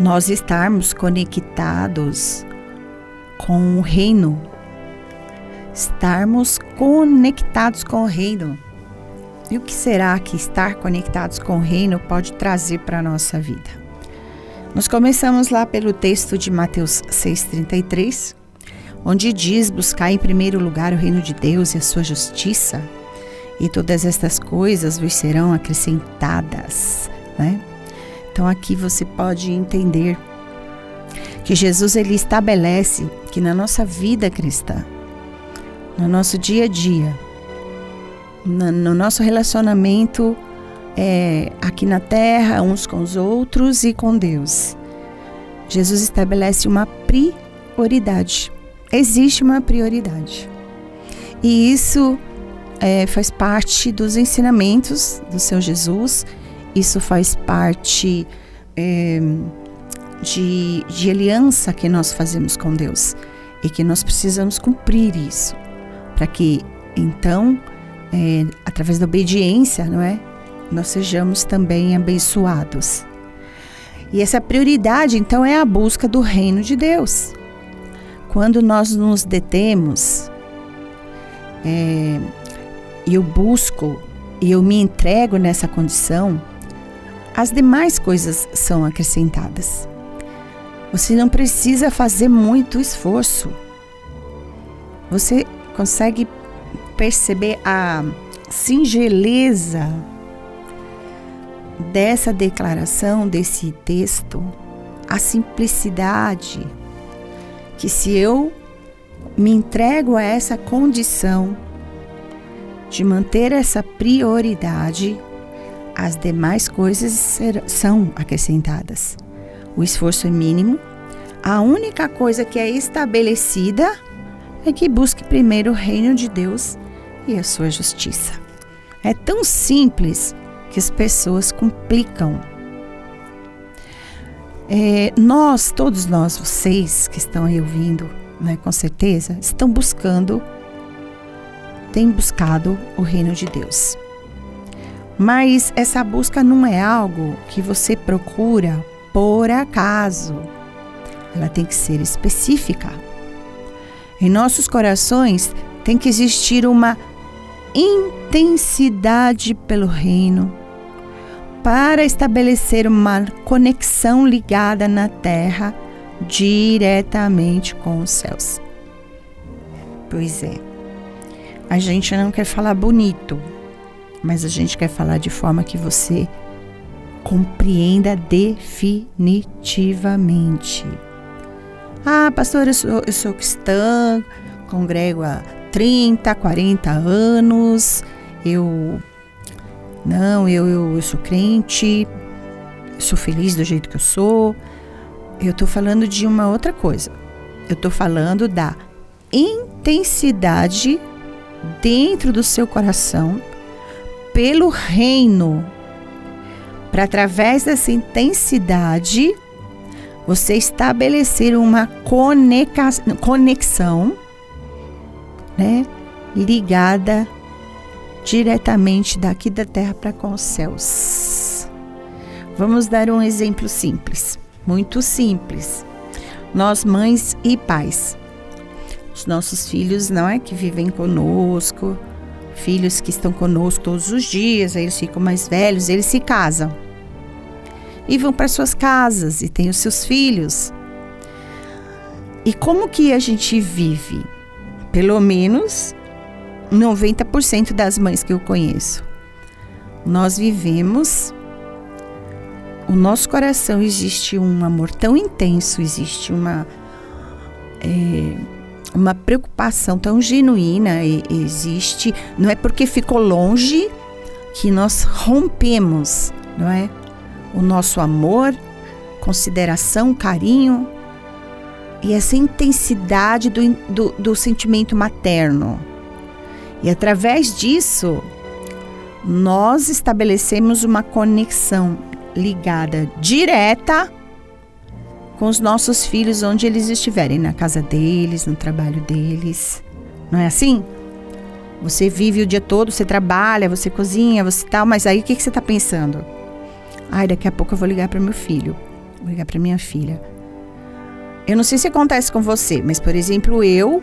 nós estarmos conectados com o reino, estarmos conectados com o reino. E o que será que estar conectados com o reino pode trazer para a nossa vida? Nós começamos lá pelo texto de Mateus 6,33, onde diz: Buscar em primeiro lugar o reino de Deus e a sua justiça, e todas estas coisas vos serão acrescentadas. Né? Então aqui você pode entender que Jesus ele estabelece que na nossa vida cristã, no nosso dia a dia, no, no nosso relacionamento é, aqui na terra, uns com os outros e com Deus. Jesus estabelece uma prioridade. Existe uma prioridade. E isso é, faz parte dos ensinamentos do Senhor Jesus, isso faz parte é, de, de aliança que nós fazemos com Deus e que nós precisamos cumprir isso para que então é, através da obediência, não é? Nós sejamos também abençoados. E essa prioridade, então, é a busca do reino de Deus. Quando nós nos detemos, é, e eu busco e eu me entrego nessa condição, as demais coisas são acrescentadas. Você não precisa fazer muito esforço. Você consegue perceber a singeleza dessa declaração, desse texto, a simplicidade, que se eu me entrego a essa condição de manter essa prioridade, as demais coisas são acrescentadas. O esforço é mínimo, a única coisa que é estabelecida é que busque primeiro o reino de Deus e a sua justiça. É tão simples que as pessoas complicam. É, nós, todos nós, vocês que estão aí ouvindo, né, com certeza, estão buscando, têm buscado o reino de Deus. Mas essa busca não é algo que você procura por acaso. Ela tem que ser específica. Em nossos corações tem que existir uma intensidade pelo reino para estabelecer uma conexão ligada na terra diretamente com os céus. Pois é, a gente não quer falar bonito, mas a gente quer falar de forma que você compreenda definitivamente. Ah, pastor, eu sou, eu sou cristã, congrego há 30, 40 anos, eu. Não, eu, eu, eu sou crente, sou feliz do jeito que eu sou. Eu estou falando de uma outra coisa. Eu estou falando da intensidade dentro do seu coração pelo reino. Para através dessa intensidade você estabelecer uma conexão né, ligada diretamente daqui da terra para com os céus. Vamos dar um exemplo simples, muito simples. Nós, mães e pais, os nossos filhos não é que vivem conosco, filhos que estão conosco todos os dias, aí eles ficam mais velhos, eles se casam e vão para suas casas e têm os seus filhos. E como que a gente vive? Pelo menos 90% das mães que eu conheço. Nós vivemos o nosso coração existe um amor tão intenso, existe uma é, uma preocupação tão genuína, existe, não é porque ficou longe que nós rompemos, não é? O nosso amor, consideração, carinho, e essa intensidade do, do, do sentimento materno. E através disso, nós estabelecemos uma conexão ligada direta com os nossos filhos onde eles estiverem, na casa deles, no trabalho deles. Não é assim? Você vive o dia todo, você trabalha, você cozinha, você tal, mas aí o que, que você está pensando? Ai, daqui a pouco eu vou ligar para meu filho, vou ligar para minha filha. Eu não sei se acontece com você, mas por exemplo, eu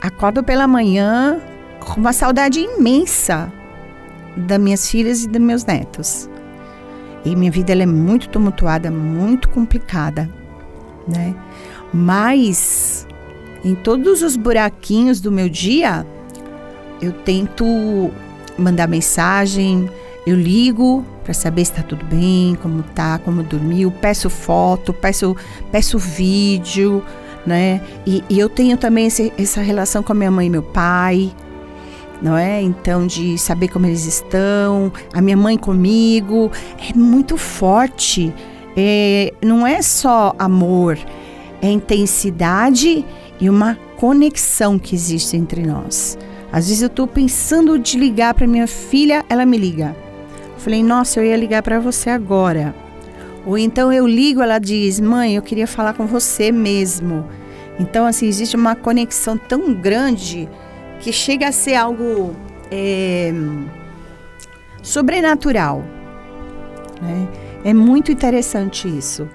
acordo pela manhã com uma saudade imensa das minhas filhas e dos meus netos. E minha vida ela é muito tumultuada, muito complicada, né? Mas em todos os buraquinhos do meu dia, eu tento mandar mensagem, eu ligo para saber se está tudo bem, como tá, como dormiu, peço foto, peço, peço vídeo, né? E, e eu tenho também esse, essa relação com a minha mãe e meu pai, não é? Então, de saber como eles estão, a minha mãe comigo, é muito forte. É, não é só amor, é intensidade e uma conexão que existe entre nós. Às vezes eu estou pensando de ligar para minha filha, ela me liga. Falei, nossa, eu ia ligar para você agora. Ou então eu ligo, ela diz, mãe, eu queria falar com você mesmo. Então, assim, existe uma conexão tão grande que chega a ser algo é, sobrenatural. Né? É muito interessante isso.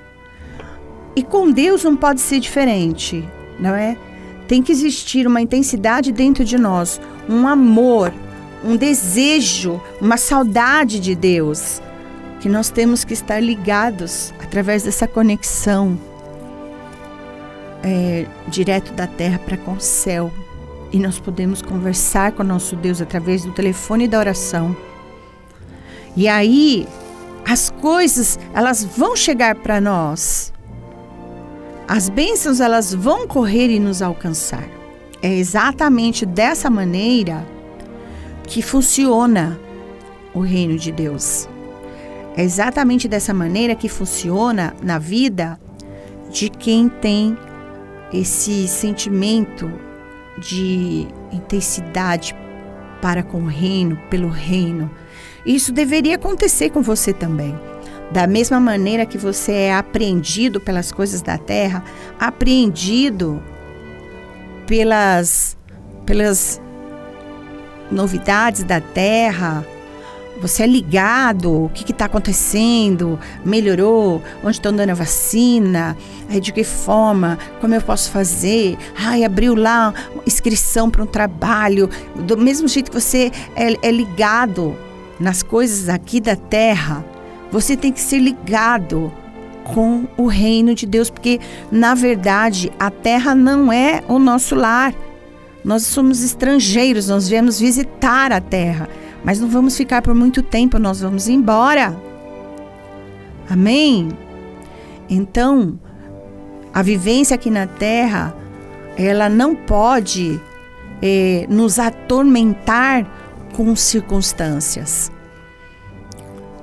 E com Deus não pode ser diferente, não é? Tem que existir uma intensidade dentro de nós, um amor, um desejo, uma saudade de Deus, que nós temos que estar ligados através dessa conexão é, direto da terra para com o céu e nós podemos conversar com o nosso Deus através do telefone da oração. E aí as coisas, elas vão chegar para nós. As bênçãos, elas vão correr e nos alcançar. É exatamente dessa maneira que funciona o reino de Deus. É exatamente dessa maneira que funciona na vida de quem tem esse sentimento de intensidade para com o reino, pelo reino. Isso deveria acontecer com você também. Da mesma maneira que você é apreendido pelas coisas da terra, apreendido pelas, pelas novidades da terra, você é ligado, o que está acontecendo, melhorou, onde estão dando a vacina, de que forma, como eu posso fazer, ai, abriu lá inscrição para um trabalho, do mesmo jeito que você é, é ligado nas coisas aqui da terra, você tem que ser ligado com o reino de Deus, porque na verdade a terra não é o nosso lar. Nós somos estrangeiros, nós viemos visitar a terra. Mas não vamos ficar por muito tempo, nós vamos embora. Amém? Então, a vivência aqui na terra, ela não pode é, nos atormentar com circunstâncias.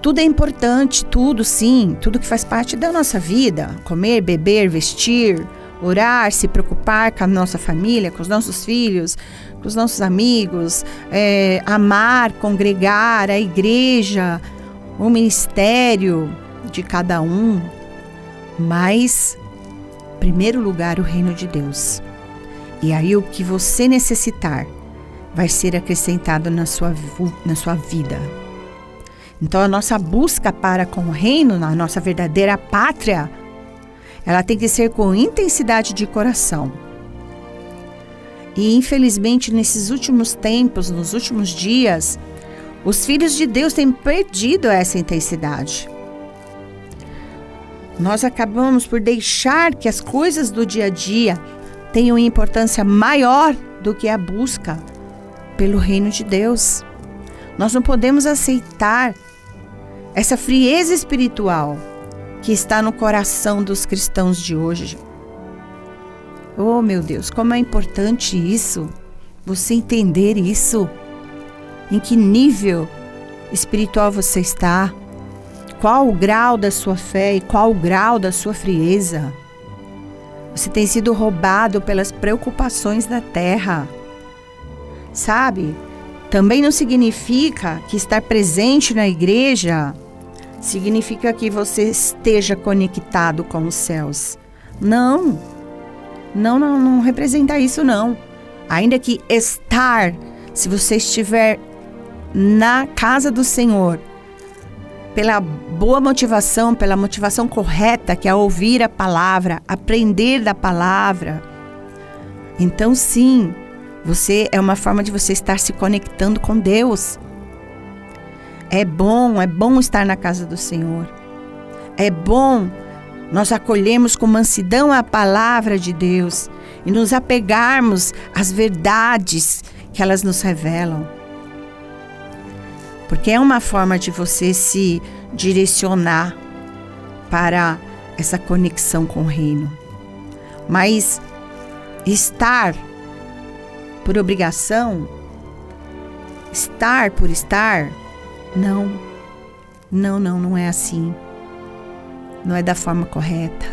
Tudo é importante, tudo sim, tudo que faz parte da nossa vida: comer, beber, vestir, orar, se preocupar com a nossa família, com os nossos filhos, com os nossos amigos, é, amar, congregar, a igreja, o ministério de cada um, mas, em primeiro lugar, o reino de Deus. E aí o que você necessitar vai ser acrescentado na sua, na sua vida. Então a nossa busca para com o reino, na nossa verdadeira pátria, ela tem que ser com intensidade de coração. E infelizmente, nesses últimos tempos, nos últimos dias, os filhos de Deus têm perdido essa intensidade. Nós acabamos por deixar que as coisas do dia a dia tenham importância maior do que a busca pelo reino de Deus. Nós não podemos aceitar essa frieza espiritual que está no coração dos cristãos de hoje. Oh, meu Deus, como é importante isso, você entender isso. Em que nível espiritual você está? Qual o grau da sua fé e qual o grau da sua frieza? Você tem sido roubado pelas preocupações da terra. Sabe? Também não significa que estar presente na igreja significa que você esteja conectado com os céus. Não. Não, não, não representa isso não. Ainda que estar, se você estiver na casa do Senhor, pela boa motivação, pela motivação correta, que é ouvir a palavra, aprender da palavra, então sim, você é uma forma de você estar se conectando com Deus. É bom, é bom estar na casa do Senhor. É bom nós acolhermos com mansidão a palavra de Deus e nos apegarmos às verdades que elas nos revelam. Porque é uma forma de você se direcionar para essa conexão com o reino. Mas estar por obrigação, estar por estar, não. Não, não, não é assim. Não é da forma correta.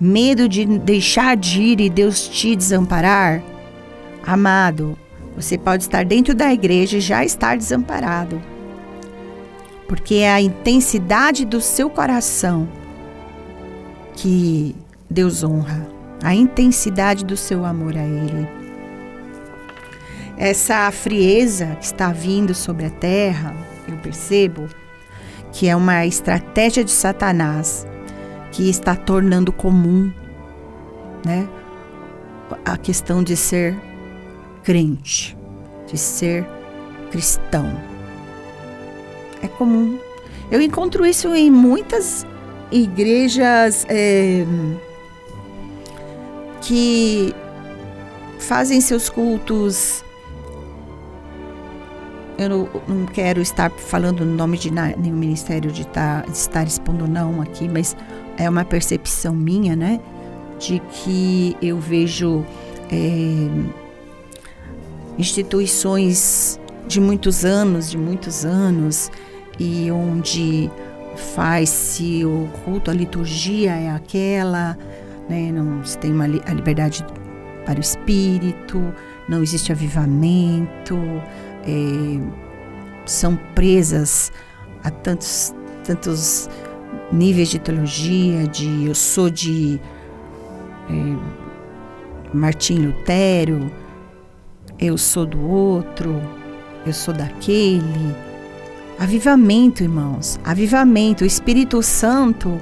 Medo de deixar de ir e Deus te desamparar? Amado, você pode estar dentro da igreja e já estar desamparado. Porque é a intensidade do seu coração que Deus honra, a intensidade do seu amor a Ele. Essa frieza que está vindo sobre a terra, eu percebo que é uma estratégia de Satanás que está tornando comum, né, a questão de ser crente, de ser cristão. É comum. Eu encontro isso em muitas igrejas é, que fazem seus cultos. Eu não, não quero estar falando no nome de nenhum ministério de, tá, de estar expondo não aqui, mas é uma percepção minha, né? De que eu vejo é, instituições de muitos anos, de muitos anos, e onde faz-se o culto, a liturgia é aquela, né? não se tem uma, a liberdade para o espírito, não existe avivamento, é, são presas a tantos, tantos níveis de teologia, de eu sou de é, Martim Lutero, eu sou do outro, eu sou daquele. Avivamento, irmãos, avivamento. O Espírito Santo,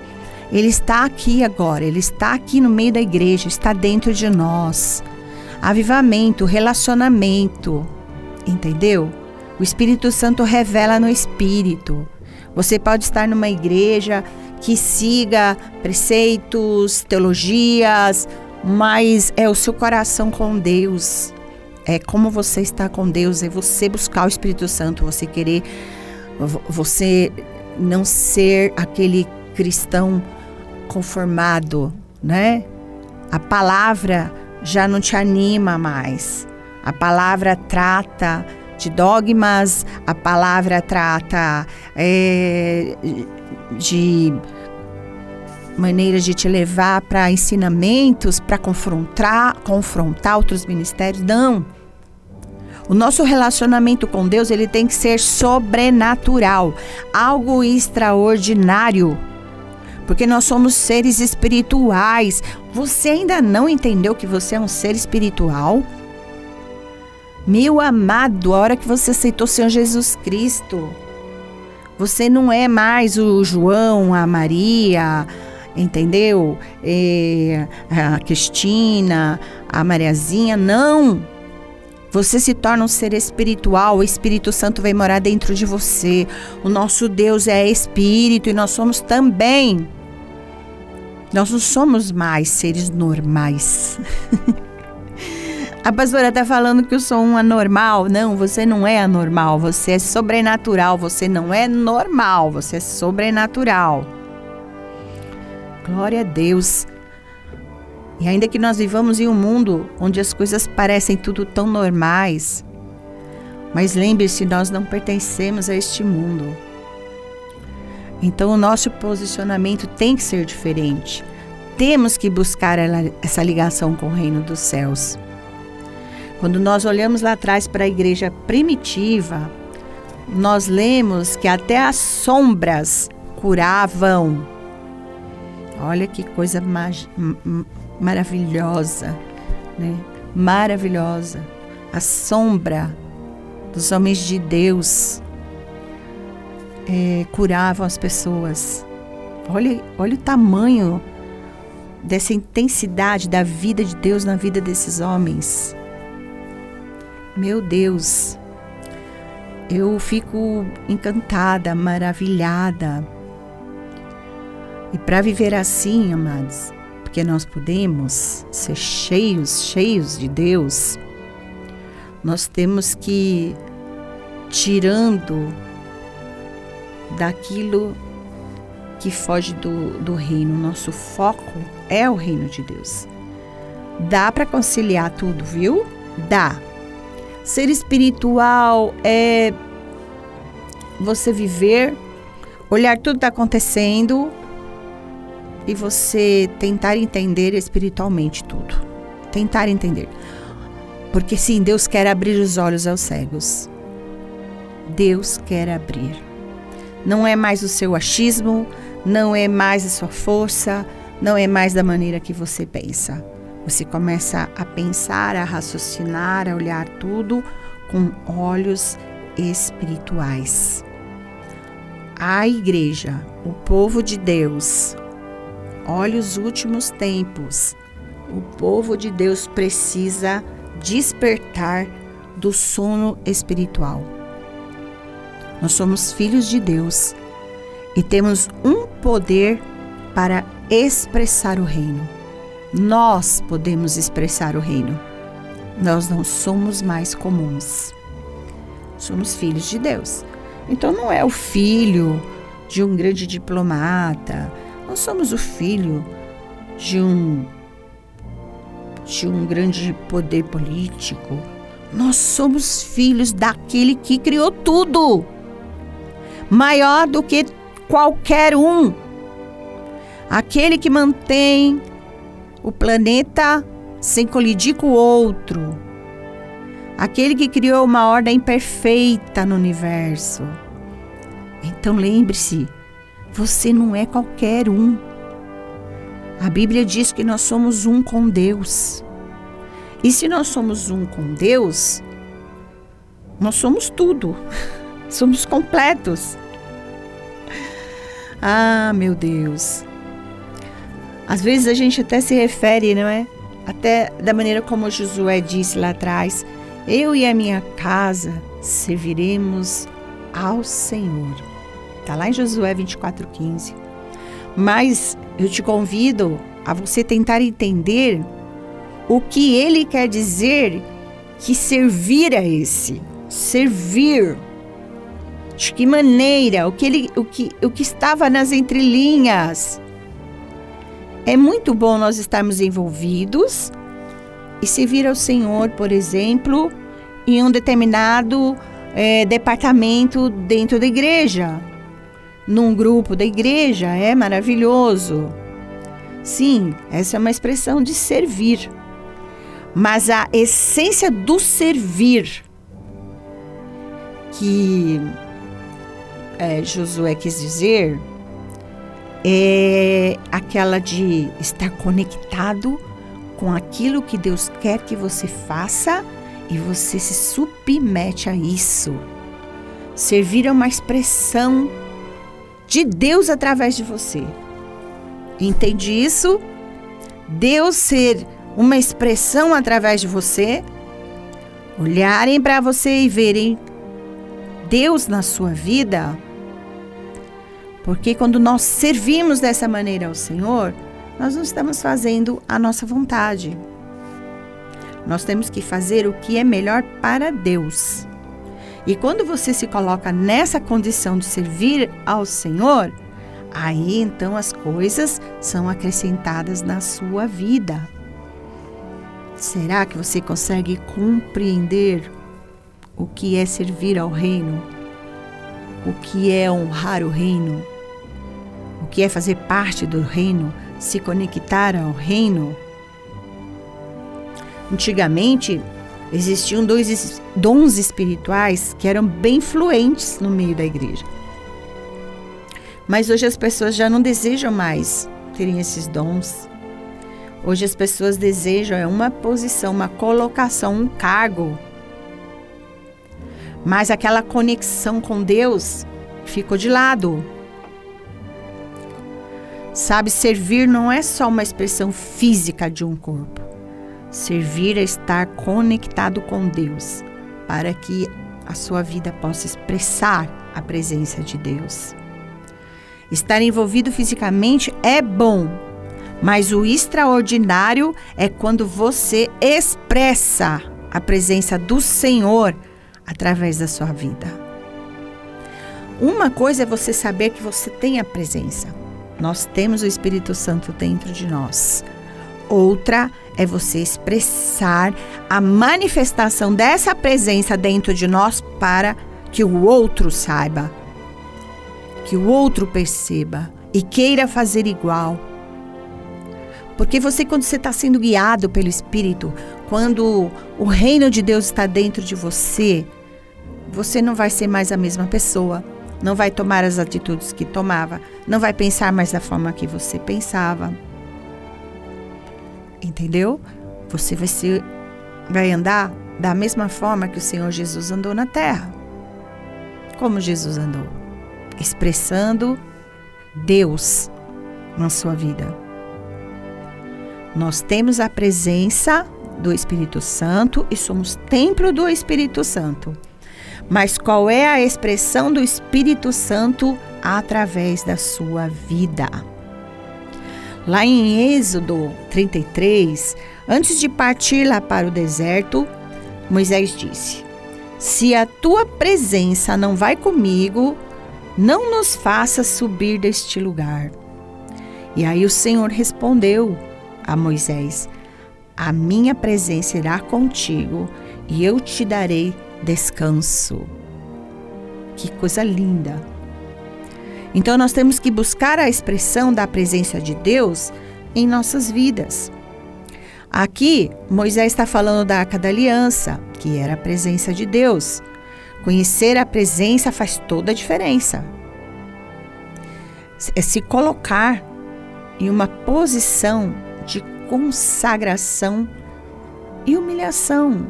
ele está aqui agora, ele está aqui no meio da igreja, está dentro de nós. Avivamento, relacionamento, entendeu? O Espírito Santo revela no Espírito. Você pode estar numa igreja que siga preceitos, teologias, mas é o seu coração com Deus é como você está com Deus, é você buscar o Espírito Santo, você querer, você não ser aquele cristão conformado, né? A palavra já não te anima mais. A palavra trata de dogmas, a palavra trata é, de maneiras de te levar para ensinamentos, para confrontar, confrontar outros ministérios. Não. O nosso relacionamento com Deus, ele tem que ser sobrenatural, algo extraordinário. Porque nós somos seres espirituais. Você ainda não entendeu que você é um ser espiritual? Meu amado, a hora que você aceitou o Senhor Jesus Cristo, você não é mais o João, a Maria, entendeu? É, a Cristina, a Mariazinha, não. Você se torna um ser espiritual, o Espírito Santo vai morar dentro de você. O nosso Deus é espírito e nós somos também. Nós não somos mais seres normais. A pastora está falando que eu sou um anormal. Não, você não é anormal. Você é sobrenatural. Você não é normal. Você é sobrenatural. Glória a Deus. E ainda que nós vivamos em um mundo onde as coisas parecem tudo tão normais, mas lembre-se, nós não pertencemos a este mundo. Então o nosso posicionamento tem que ser diferente. Temos que buscar essa ligação com o reino dos céus. Quando nós olhamos lá atrás para a igreja primitiva, nós lemos que até as sombras curavam. Olha que coisa maravilhosa, né? Maravilhosa. A sombra dos homens de Deus é, curavam as pessoas. Olha, olha o tamanho dessa intensidade da vida de Deus na vida desses homens. Meu Deus, eu fico encantada, maravilhada. E para viver assim, amados, porque nós podemos ser cheios, cheios de Deus, nós temos que tirando daquilo que foge do, do reino. Nosso foco é o reino de Deus. Dá para conciliar tudo, viu? Dá. Ser espiritual é você viver, olhar tudo que está acontecendo e você tentar entender espiritualmente tudo. Tentar entender. Porque sim, Deus quer abrir os olhos aos cegos. Deus quer abrir. Não é mais o seu achismo, não é mais a sua força, não é mais da maneira que você pensa. Você começa a pensar, a raciocinar, a olhar tudo com olhos espirituais. A igreja, o povo de Deus, olha os últimos tempos. O povo de Deus precisa despertar do sono espiritual. Nós somos filhos de Deus e temos um poder para expressar o reino. Nós podemos expressar o reino. Nós não somos mais comuns. Somos filhos de Deus. Então não é o filho de um grande diplomata, não somos o filho de um de um grande poder político. Nós somos filhos daquele que criou tudo. Maior do que qualquer um. Aquele que mantém o planeta sem colidir com o outro. Aquele que criou uma ordem perfeita no universo. Então lembre-se, você não é qualquer um. A Bíblia diz que nós somos um com Deus. E se nós somos um com Deus, nós somos tudo. Somos completos. Ah, meu Deus. Às vezes a gente até se refere, não é? Até da maneira como Josué disse lá atrás: Eu e a minha casa serviremos ao Senhor. Está lá em Josué 24,15. Mas eu te convido a você tentar entender o que ele quer dizer que servir a esse. Servir. De que maneira? O que, ele, o que, o que estava nas entrelinhas. É muito bom nós estarmos envolvidos e servir ao Senhor, por exemplo, em um determinado é, departamento dentro da igreja, num grupo da igreja, é maravilhoso. Sim, essa é uma expressão de servir. Mas a essência do servir que é, Josué quis dizer é aquela de estar conectado com aquilo que Deus quer que você faça e você se submete a isso. Servir é uma expressão de Deus através de você. Entende isso? Deus ser uma expressão através de você, olharem para você e verem Deus na sua vida porque quando nós servimos dessa maneira ao Senhor, nós não estamos fazendo a nossa vontade. Nós temos que fazer o que é melhor para Deus. E quando você se coloca nessa condição de servir ao Senhor, aí então as coisas são acrescentadas na sua vida. Será que você consegue compreender o que é servir ao reino? O que é honrar o reino? Que é fazer parte do reino, se conectar ao reino. Antigamente, existiam dois dons espirituais que eram bem fluentes no meio da igreja. Mas hoje as pessoas já não desejam mais terem esses dons. Hoje as pessoas desejam é uma posição, uma colocação, um cargo. Mas aquela conexão com Deus ficou de lado. Sabe, servir não é só uma expressão física de um corpo. Servir é estar conectado com Deus, para que a sua vida possa expressar a presença de Deus. Estar envolvido fisicamente é bom, mas o extraordinário é quando você expressa a presença do Senhor através da sua vida. Uma coisa é você saber que você tem a presença. Nós temos o Espírito Santo dentro de nós. Outra é você expressar a manifestação dessa presença dentro de nós para que o outro saiba, que o outro perceba e queira fazer igual. Porque você, quando você está sendo guiado pelo Espírito, quando o reino de Deus está dentro de você, você não vai ser mais a mesma pessoa, não vai tomar as atitudes que tomava, não vai pensar mais da forma que você pensava. Entendeu? Você vai ser vai andar da mesma forma que o Senhor Jesus andou na terra. Como Jesus andou? Expressando Deus na sua vida. Nós temos a presença do Espírito Santo e somos templo do Espírito Santo. Mas qual é a expressão do Espírito Santo através da sua vida? Lá em Êxodo 33, antes de partir lá para o deserto, Moisés disse: Se a tua presença não vai comigo, não nos faça subir deste lugar. E aí o Senhor respondeu a Moisés: A minha presença irá contigo e eu te darei descanso. Que coisa linda! Então nós temos que buscar a expressão da presença de Deus em nossas vidas. Aqui, Moisés está falando da Arca da Aliança, que era a presença de Deus. Conhecer a presença faz toda a diferença. É se colocar em uma posição de consagração e humilhação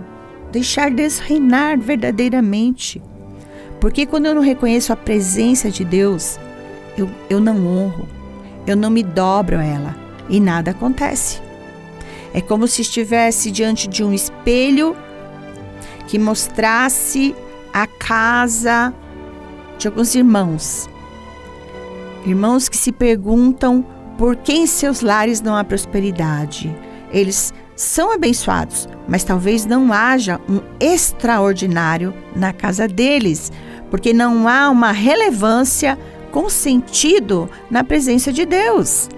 deixar Deus reinar verdadeiramente. Porque quando eu não reconheço a presença de Deus, eu, eu não honro, eu não me dobro a ela e nada acontece. É como se estivesse diante de um espelho que mostrasse a casa de alguns irmãos. Irmãos que se perguntam por que em seus lares não há prosperidade. Eles são abençoados, mas talvez não haja um extraordinário na casa deles, porque não há uma relevância com sentido na presença de Deus.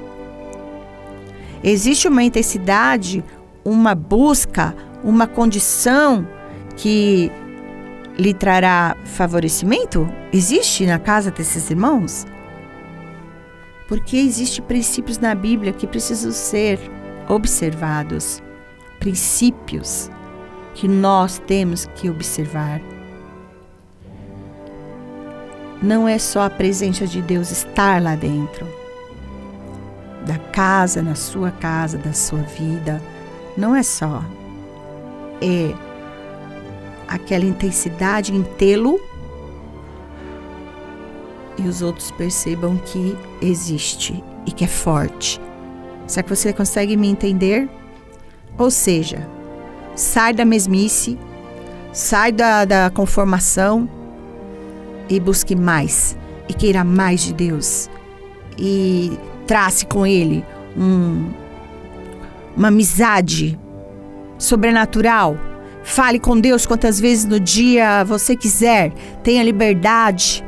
Existe uma intensidade, uma busca, uma condição que lhe trará favorecimento? Existe na casa desses irmãos? Porque existem princípios na Bíblia que precisam ser observados princípios que nós temos que observar. Não é só a presença de Deus estar lá dentro, da casa, na sua casa, da sua vida. Não é só. É aquela intensidade em tê-lo e os outros percebam que existe e que é forte. Será que você consegue me entender? Ou seja, sai da mesmice, sai da, da conformação e busque mais e queira mais de Deus e trace com Ele um, uma amizade sobrenatural. Fale com Deus quantas vezes no dia você quiser. Tenha liberdade.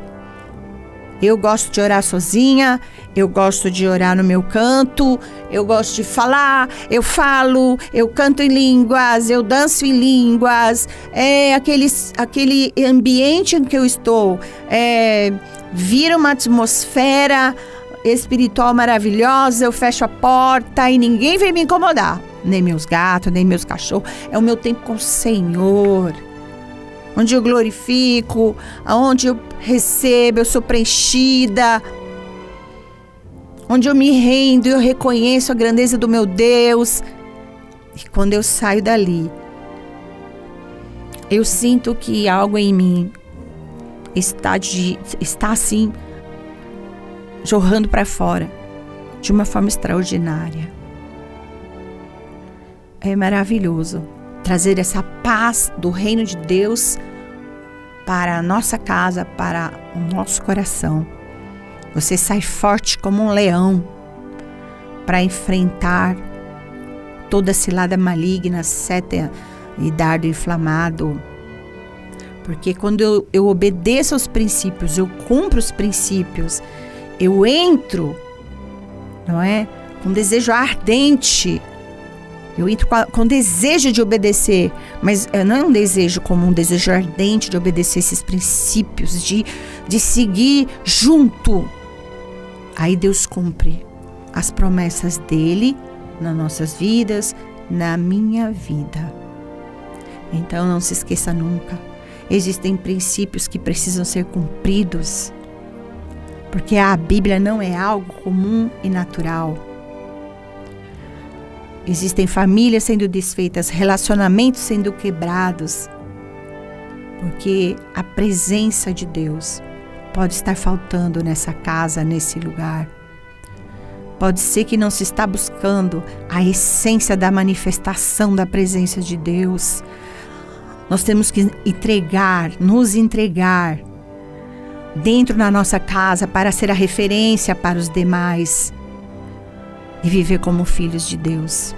Eu gosto de orar sozinha, eu gosto de orar no meu canto, eu gosto de falar, eu falo, eu canto em línguas, eu danço em línguas. É aquele, aquele ambiente em que eu estou é, vira uma atmosfera espiritual maravilhosa, eu fecho a porta e ninguém vem me incomodar. Nem meus gatos, nem meus cachorros. É o meu tempo com o Senhor onde eu glorifico, aonde eu recebo, eu sou preenchida, onde eu me rendo, eu reconheço a grandeza do meu Deus. E quando eu saio dali, eu sinto que algo em mim está, de, está assim, jorrando para fora de uma forma extraordinária. É maravilhoso trazer essa paz do reino de Deus para a nossa casa, para o nosso coração. Você sai forte como um leão para enfrentar toda cilada maligna, seta e dardo inflamado. Porque quando eu, eu obedeço aos princípios, eu cumpro os princípios, eu entro, não é? Com desejo ardente. Eu entro com, a, com desejo de obedecer, mas eh, não é um desejo como um desejo ardente de obedecer esses princípios, de, de seguir junto. Aí Deus cumpre as promessas dele nas nossas vidas, na minha vida. Então não se esqueça nunca. Existem princípios que precisam ser cumpridos. Porque a Bíblia não é algo comum e natural. Existem famílias sendo desfeitas, relacionamentos sendo quebrados. Porque a presença de Deus pode estar faltando nessa casa, nesse lugar. Pode ser que não se está buscando a essência da manifestação da presença de Deus. Nós temos que entregar, nos entregar dentro da nossa casa para ser a referência para os demais e viver como filhos de Deus.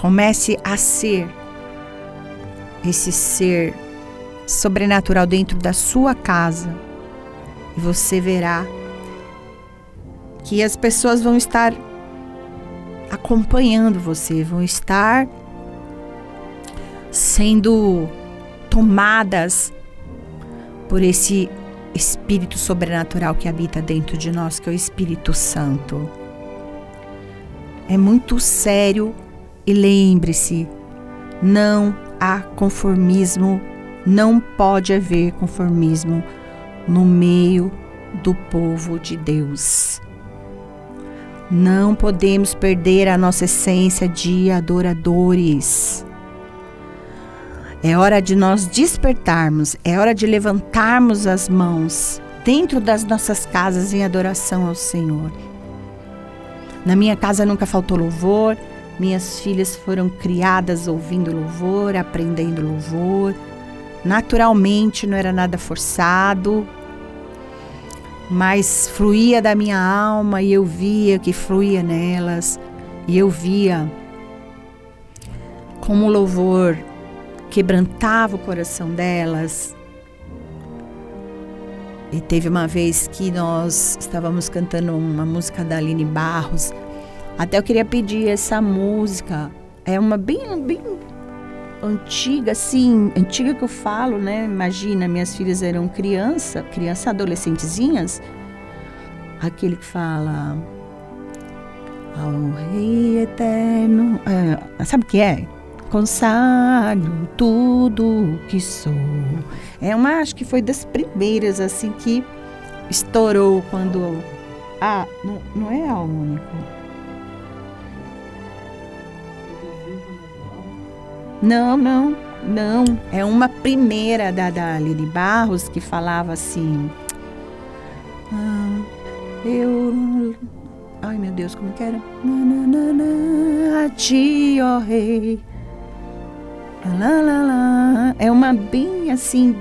Comece a ser esse ser sobrenatural dentro da sua casa e você verá que as pessoas vão estar acompanhando você, vão estar sendo tomadas por esse espírito sobrenatural que habita dentro de nós, que é o Espírito Santo. É muito sério e lembre-se, não há conformismo, não pode haver conformismo no meio do povo de Deus. Não podemos perder a nossa essência de adoradores. É hora de nós despertarmos, é hora de levantarmos as mãos dentro das nossas casas em adoração ao Senhor. Na minha casa nunca faltou louvor, minhas filhas foram criadas ouvindo louvor, aprendendo louvor. Naturalmente, não era nada forçado, mas fluía da minha alma e eu via que fluía nelas, e eu via como o louvor quebrantava o coração delas. E teve uma vez que nós estávamos cantando uma música da Aline Barros. Até eu queria pedir essa música. É uma bem, bem antiga, assim, antiga que eu falo, né? Imagina, minhas filhas eram criança, criança adolescentezinhas. Aquele que fala ao Rei Eterno. É, sabe o que é? Consagro tudo que sou. É uma, acho que foi das primeiras, assim, que estourou quando. Ah, não, não é a único. Não, não, não. É uma primeira da, da Lili Barros que falava assim. Ah, eu. Ai meu Deus, como que era? A ti, ó rei. Lá, lá, lá. É uma bem assim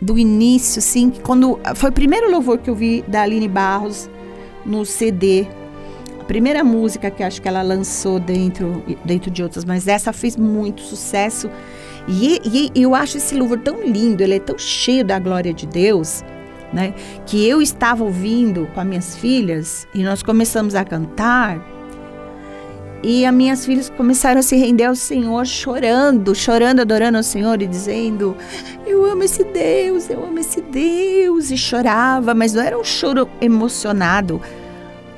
do início, assim, quando foi o primeiro louvor que eu vi da Aline Barros no CD primeira música que acho que ela lançou dentro, dentro de outras, mas essa fez muito sucesso. E, e eu acho esse louvor tão lindo, ele é tão cheio da glória de Deus, né? Que eu estava ouvindo com as minhas filhas e nós começamos a cantar. E as minhas filhas começaram a se render ao Senhor, chorando, chorando, adorando ao Senhor e dizendo: Eu amo esse Deus, eu amo esse Deus. E chorava, mas não era um choro emocionado,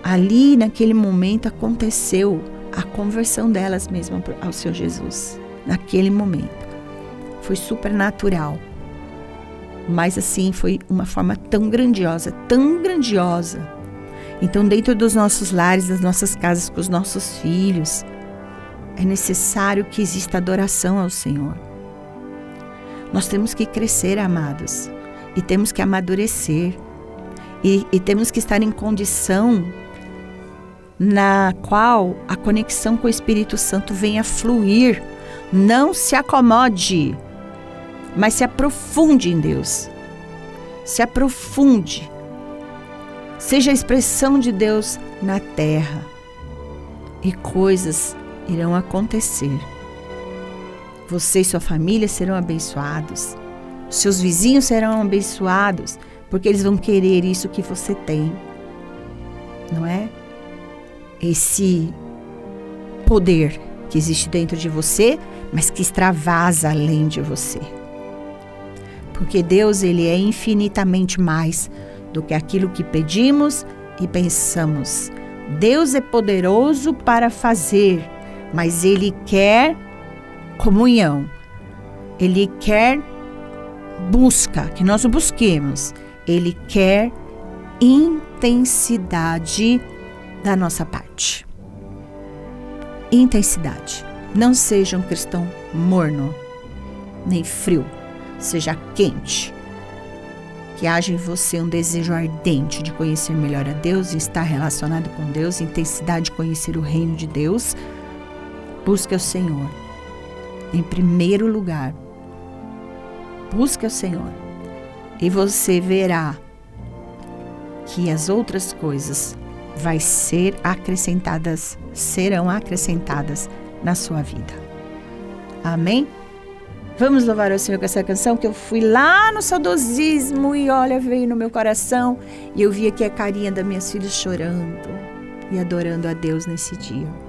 ali naquele momento aconteceu a conversão delas mesmas ao Senhor Jesus. Naquele momento. Foi supernatural. Mas assim, foi uma forma tão grandiosa, tão grandiosa. Então, dentro dos nossos lares, das nossas casas, com os nossos filhos, é necessário que exista adoração ao Senhor. Nós temos que crescer, amados, e temos que amadurecer, e, e temos que estar em condição na qual a conexão com o Espírito Santo venha fluir. Não se acomode, mas se aprofunde em Deus. Se aprofunde. Seja a expressão de Deus na terra. E coisas irão acontecer. Você e sua família serão abençoados. Seus vizinhos serão abençoados, porque eles vão querer isso que você tem. Não é? Esse poder que existe dentro de você, mas que extravasa além de você. Porque Deus, ele é infinitamente mais do que aquilo que pedimos e pensamos. Deus é poderoso para fazer, mas ele quer comunhão. Ele quer busca, que nós o busquemos. Ele quer intensidade da nossa parte. Intensidade. Não seja um cristão morno, nem frio. Seja quente. Que haja em você um desejo ardente de conhecer melhor a Deus e estar relacionado com Deus, intensidade de conhecer o reino de Deus. Busque o Senhor. Em primeiro lugar, busque o Senhor. E você verá que as outras coisas vai ser acrescentadas, serão acrescentadas na sua vida. Amém? Vamos louvar o Senhor com essa canção que eu fui lá no saudosismo e olha, veio no meu coração e eu vi aqui a carinha das minhas filhas chorando e adorando a Deus nesse dia.